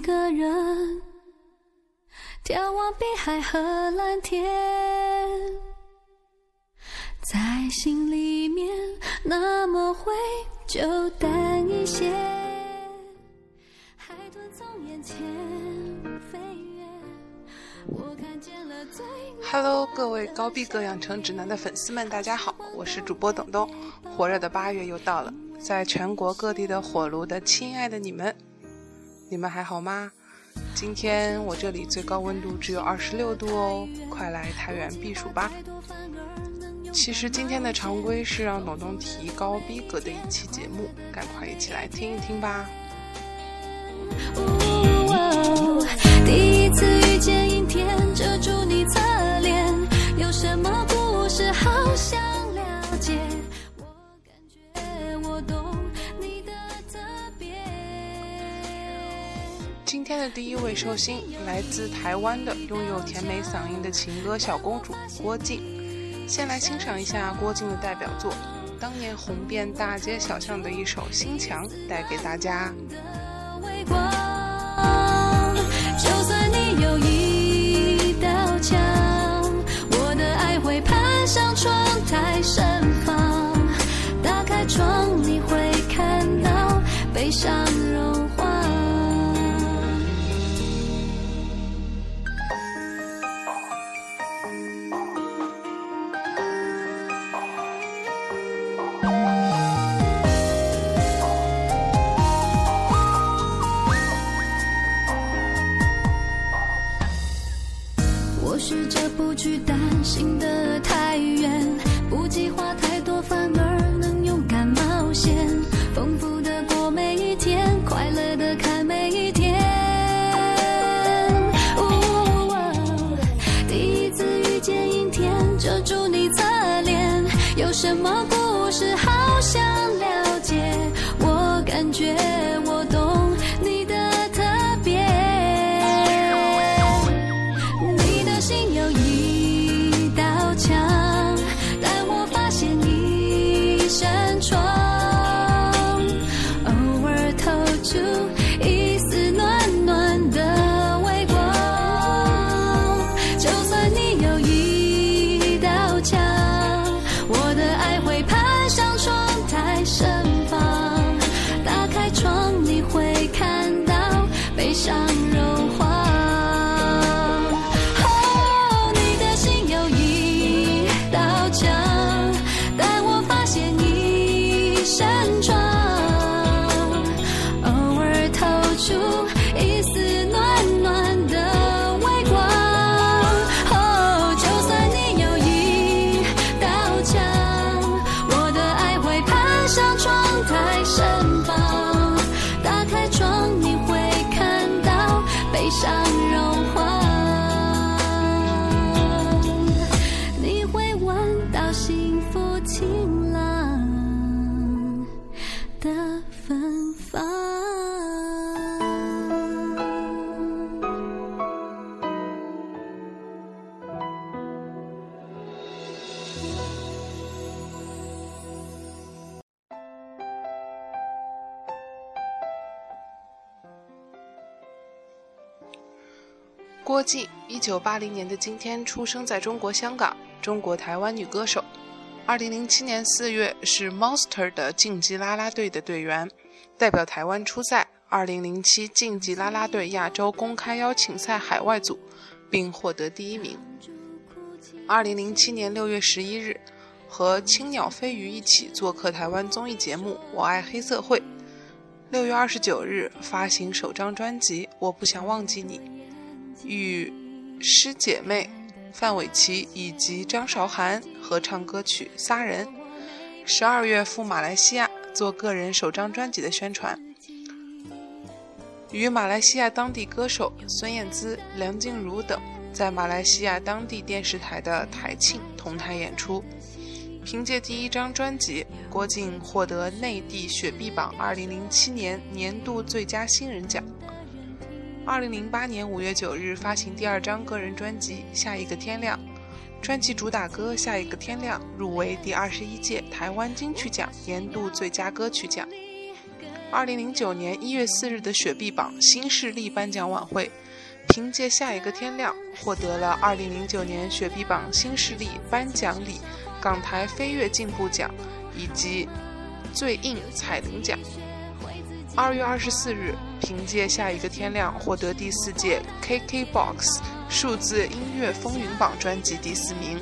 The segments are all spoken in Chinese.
一个人眺望碧海和蓝天，在心里面那么灰就淡一些。海豚从眼前飞越，我看见了最美 Hello，各位高逼格养成指南的粉丝们，大家好，我是主播董董。火热的八月又到了，在全国各地的火炉的亲爱的你们，你们还好吗？今天我这里最高温度只有二十六度哦，快来太原避暑吧。其实今天的常规是让董董提高逼格的一期节目，赶快一起来听一听吧。今天的第一位寿星来自台湾的拥有甜美嗓音的情歌小公主郭靖。先来欣赏一下郭靖的代表作，当年红遍大街小巷的一首《心墙》，带给大家。就算你有一道墙，我的爱会攀上窗台盛放。打开窗，你会看到悲伤有郭靖，一九八零年的今天出生在中国香港，中国台湾女歌手。二零零七年四月是 Monster 的竞技啦啦队的队员，代表台湾出赛二零零七竞技啦啦队亚洲公开邀请赛海外组，并获得第一名。二零零七年六月十一日，和青鸟飞鱼一起做客台湾综艺节目《我爱黑社会》。六月二十九日发行首张专辑《我不想忘记你》。与师姐妹范玮琪以及张韶涵合唱歌曲《仨人》。十二月赴马来西亚做个人首张专辑的宣传，与马来西亚当地歌手孙燕姿、梁静茹等在马来西亚当地电视台的台庆同台演出。凭借第一张专辑，郭靖获得内地雪碧榜2007年年度最佳新人奖。二零零八年五月九日发行第二张个人专辑《下一个天亮》，专辑主打歌《下一个天亮》入围第二十一届台湾金曲奖年度最佳歌曲奖。二零零九年一月四日的雪碧榜新势力颁奖晚会，凭借《下一个天亮》获得了二零零九年雪碧榜新势力颁奖礼港台飞跃进步奖以及最硬彩铃奖。二月二十四日，凭借《下一个天亮》获得第四届 KKBOX 数字音乐风云榜专辑第四名。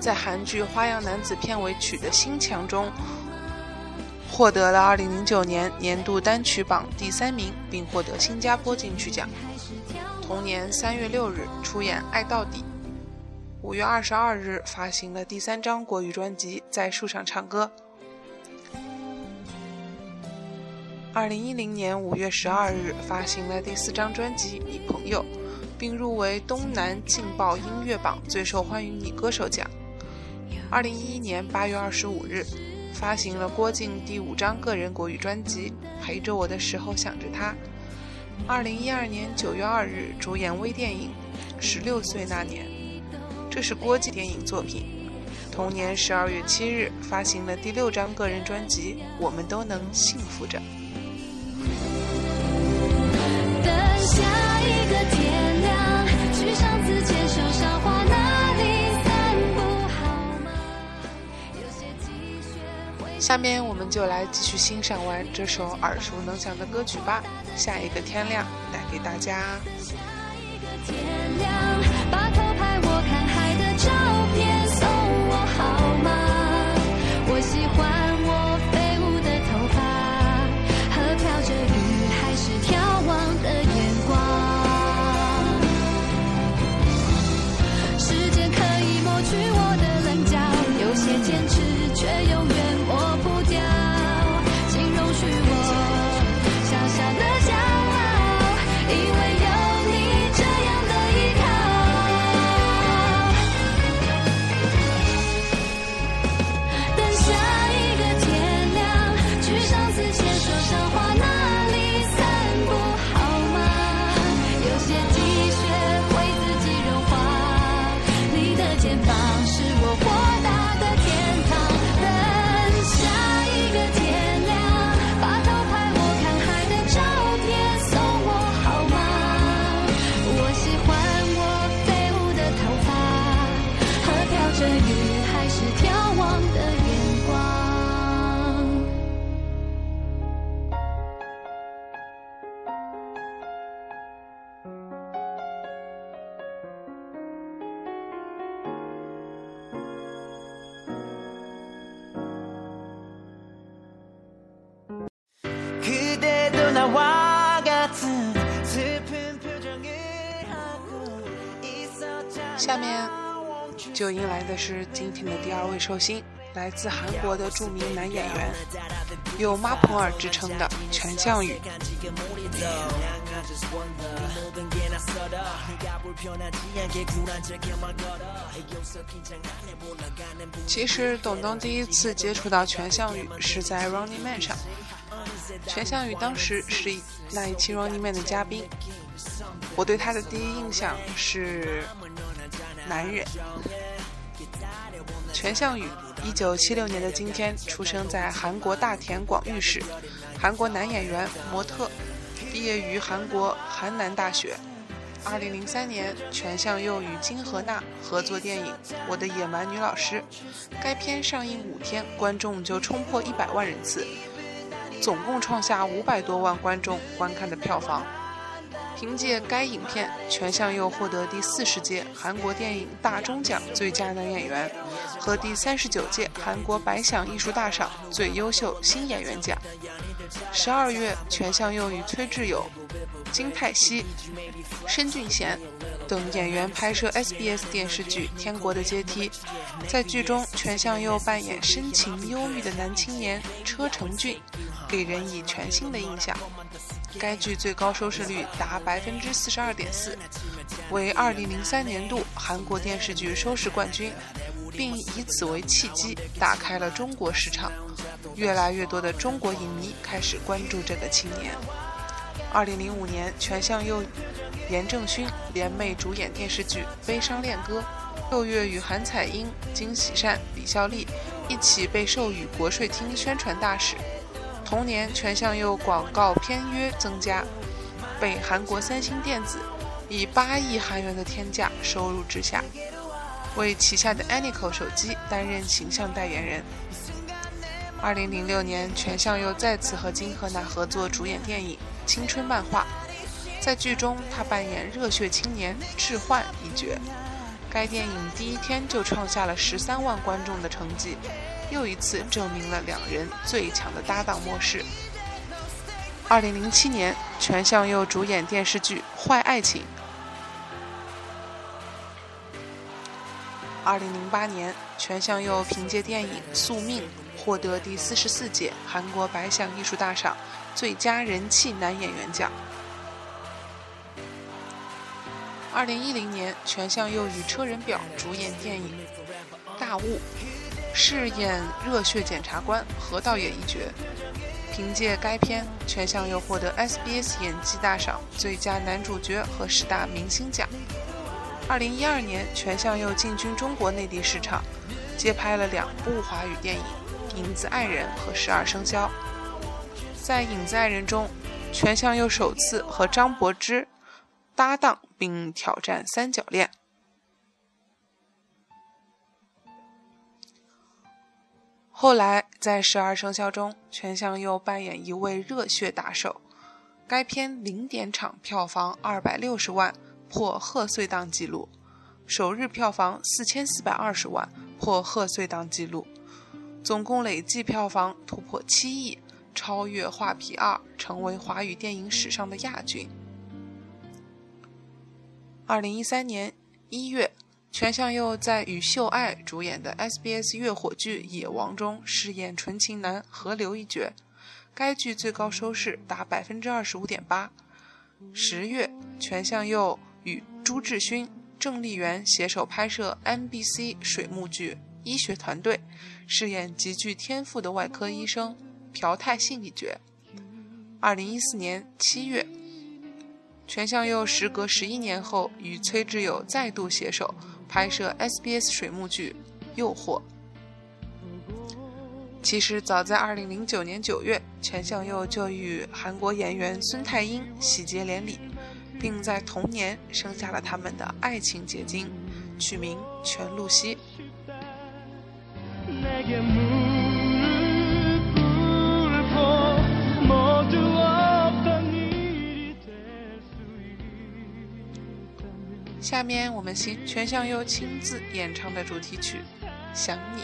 在韩剧《花样男子》片尾曲的新墙中。获得了2009年年度单曲榜第三名，并获得新加坡金曲奖。同年3月6日出演《爱到底》，5月22日发行了第三张国语专辑《在树上唱歌》。2010年5月12日发行了第四张专辑《你朋友》，并入围东南劲爆音乐榜最受欢迎女歌手奖。2011年8月25日。发行了郭靖第五张个人国语专辑《陪着我的时候想着他》。二零一二年九月二日主演微电影《十六岁那年》，这是郭靖电影作品。同年十二月七日发行了第六张个人专辑《我们都能幸福着》。下面我们就来继续欣赏完这首耳熟能详的歌曲吧。下一个天亮带给大家。却又就迎来的是今天的第二位寿星，来自韩国的著名男演员，有“妈朋儿”之称的全相宇。其实，董东第一次接触到全相宇是在《Running Man》上。全相宇当时是那一期《Running Man》的嘉宾，我对他的第一印象是男人。全相宇，一九七六年的今天出生在韩国大田广域市，韩国男演员、模特，毕业于韩国韩南大学。二零零三年，全相佑与金荷娜合作电影《我的野蛮女老师》，该片上映五天，观众就冲破一百万人次。总共创下五百多万观众观看的票房。凭借该影片，全相佑获得第四十届韩国电影大钟奖最佳男演员和第三十九届韩国百想艺术大赏最优秀新演员奖。十二月，全相佑与崔智友、金泰熙、申俊贤等演员拍摄 SBS 电视剧《天国的阶梯》。在剧中，全相佑扮演深情忧郁的男青年车成俊。给人以全新的印象。该剧最高收视率达百分之四十二点四，为二零零三年度韩国电视剧收视冠军，并以此为契机打开了中国市场。越来越多的中国影迷开始关注这个青年。二零零五年，全相佑、严正勋联袂主演电视剧《悲伤恋歌》，六月与韩彩英、金喜善、李孝利一起被授予国税厅宣传大使。同年，全相佑广告片约增加，被韩国三星电子以八亿韩元的天价收入之下，为旗下的 Anyco 手机担任形象代言人。二零零六年，全相佑再次和金荷娜合作主演电影《青春漫画》，在剧中他扮演热血青年智焕一角。该电影第一天就创下了十三万观众的成绩，又一次证明了两人最强的搭档模式。二零零七年，全相佑主演电视剧《坏爱情》。二零零八年，全相佑凭借电影《宿命》。获得第四十四届韩国百想艺术大赏最佳人气男演员奖。二零一零年，全相佑与车仁表主演电影《大雾》，饰演热血检察官何道也一角。凭借该片，全相佑获得 SBS 演技大赏最佳男主角和十大明星奖。二零一二年，全相佑进军中国内地市场，接拍了两部华语电影。影子爱人和十二生肖，在影子爱人中，全相佑首次和张柏芝搭档并挑战三角恋。后来在十二生肖中，全相佑扮演一位热血打手。该片零点场票房二百六十万，破贺岁档纪录；首日票房四千四百二十万，破贺岁档纪录。总共累计票房突破七亿，超越《画皮二》，成为华语电影史上的亚军。二零一三年一月，全相佑在与秀爱主演的 SBS 月火剧《野王》中饰演纯情男河流一角，该剧最高收视达百分之二十五点八。十月，全相佑与朱智勋、郑丽媛携手拍摄 MBC 水幕剧《医学团队》。饰演极具天赋的外科医生朴泰信一角。二零一四年七月，全相佑时隔十一年后与崔智友再度携手拍摄 SBS 水幕剧《诱惑》。其实早在2009年9月，全相佑就与韩国演员孙泰英喜结连理，并在同年生下了他们的爱情结晶，取名全露西。下面我们请全向佑亲自演唱的主题曲《想你》。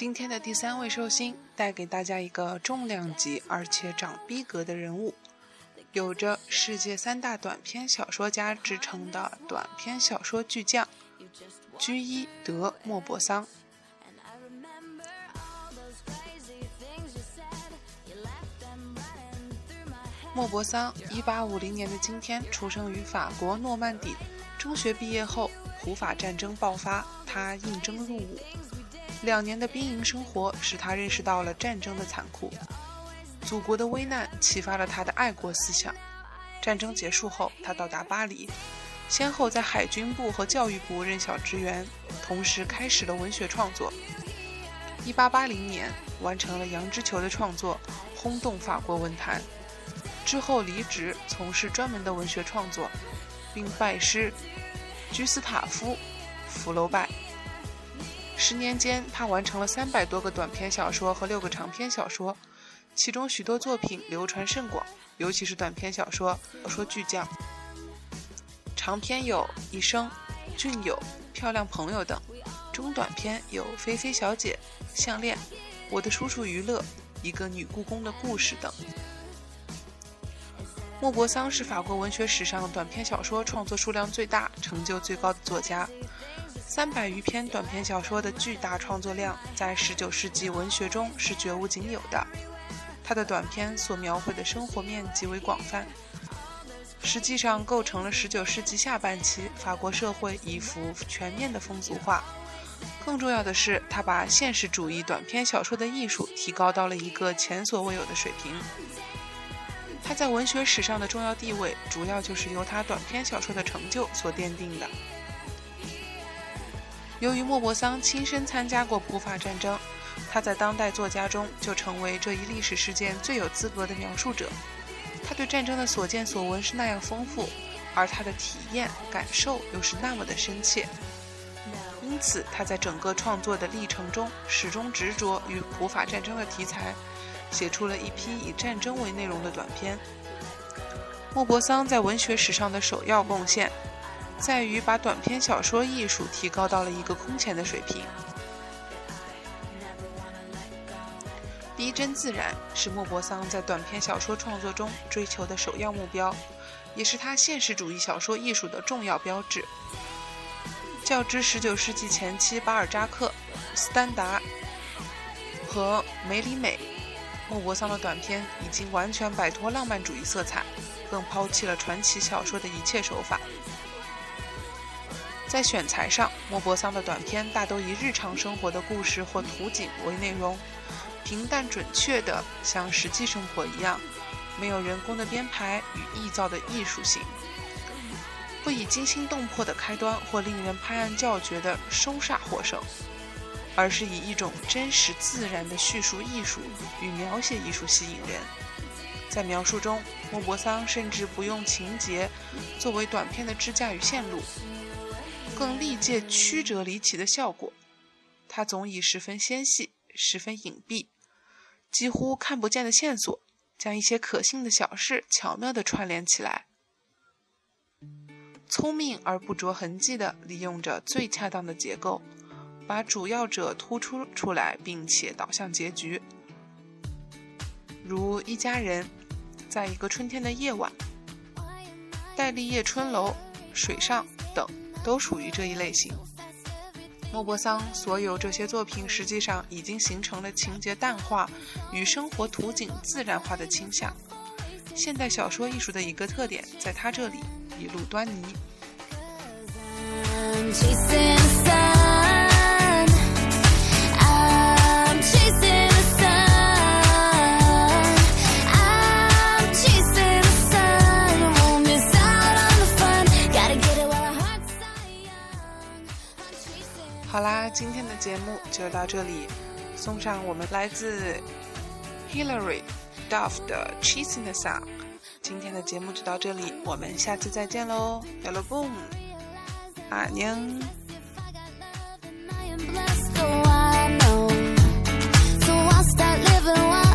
今天的第三位寿星带给大家一个重量级而且长逼格的人物，有着“世界三大短篇小说家”之称的短篇小说巨匠居伊德莫泊桑。莫泊桑，一八五零年的今天出生于法国诺曼底。中学毕业后，普法战争爆发，他应征入伍。两年的兵营生活使他认识到了战争的残酷，祖国的危难启发了他的爱国思想。战争结束后，他到达巴黎，先后在海军部和教育部任小职员，同时开始了文学创作。一八八零年，完成了《羊脂球》的创作，轰动法国文坛。之后离职，从事专门的文学创作，并拜师居斯塔夫·福楼拜。十年间，他完成了三百多个短篇小说和六个长篇小说，其中许多作品流传甚广，尤其是短篇小说，小说巨匠。长篇有《一生》《俊友》《漂亮朋友》等，中短篇有《菲菲小姐》《项链》《我的叔叔于勒》《一个女故宫的故事》等。莫泊桑是法国文学史上短篇小说创作数量最大、成就最高的作家。三百余篇短篇小说的巨大创作量，在十九世纪文学中是绝无仅有的。他的短篇所描绘的生活面极为广泛，实际上构成了十九世纪下半期法国社会一幅全面的风俗画。更重要的是，他把现实主义短篇小说的艺术提高到了一个前所未有的水平。他在文学史上的重要地位，主要就是由他短篇小说的成就所奠定的。由于莫泊桑亲身参加过普法战争，他在当代作家中就成为这一历史事件最有资格的描述者。他对战争的所见所闻是那样丰富，而他的体验感受又是那么的深切，因此他在整个创作的历程中始终执着于普法战争的题材，写出了一批以战争为内容的短篇。莫泊桑在文学史上的首要贡献。在于把短篇小说艺术提高到了一个空前的水平。逼真自然是莫泊桑在短篇小说创作中追求的首要目标，也是他现实主义小说艺术的重要标志。较之19世纪前期巴尔扎克、斯丹达和梅里美，莫泊桑的短篇已经完全摆脱浪漫主义色彩，更抛弃了传奇小说的一切手法。在选材上，莫泊桑的短篇大都以日常生活的故事或图景为内容，平淡准确的像实际生活一样，没有人工的编排与臆造的艺术性，不以惊心动魄的开端或令人拍案叫绝的收煞获胜，而是以一种真实自然的叙述艺术与描写艺术吸引人。在描述中，莫泊桑甚至不用情节作为短片的支架与线路。更力借曲折离奇的效果，它总以十分纤细、十分隐蔽、几乎看不见的线索，将一些可信的小事巧妙地串联起来，聪明而不着痕迹地利用着最恰当的结构，把主要者突出出来，并且导向结局。如一家人，在一个春天的夜晚，戴笠叶春楼、水上等。都属于这一类型。莫泊桑所有这些作品实际上已经形成了情节淡化与生活图景自然化的倾向。现代小说艺术的一个特点，在他这里一路端倪。节目就到这里，送上我们来自 Hillary Duff 的《Cheese in the Sun》。今天的节目就到这里，我们下次再见喽要了 Boom，阿宁。in So living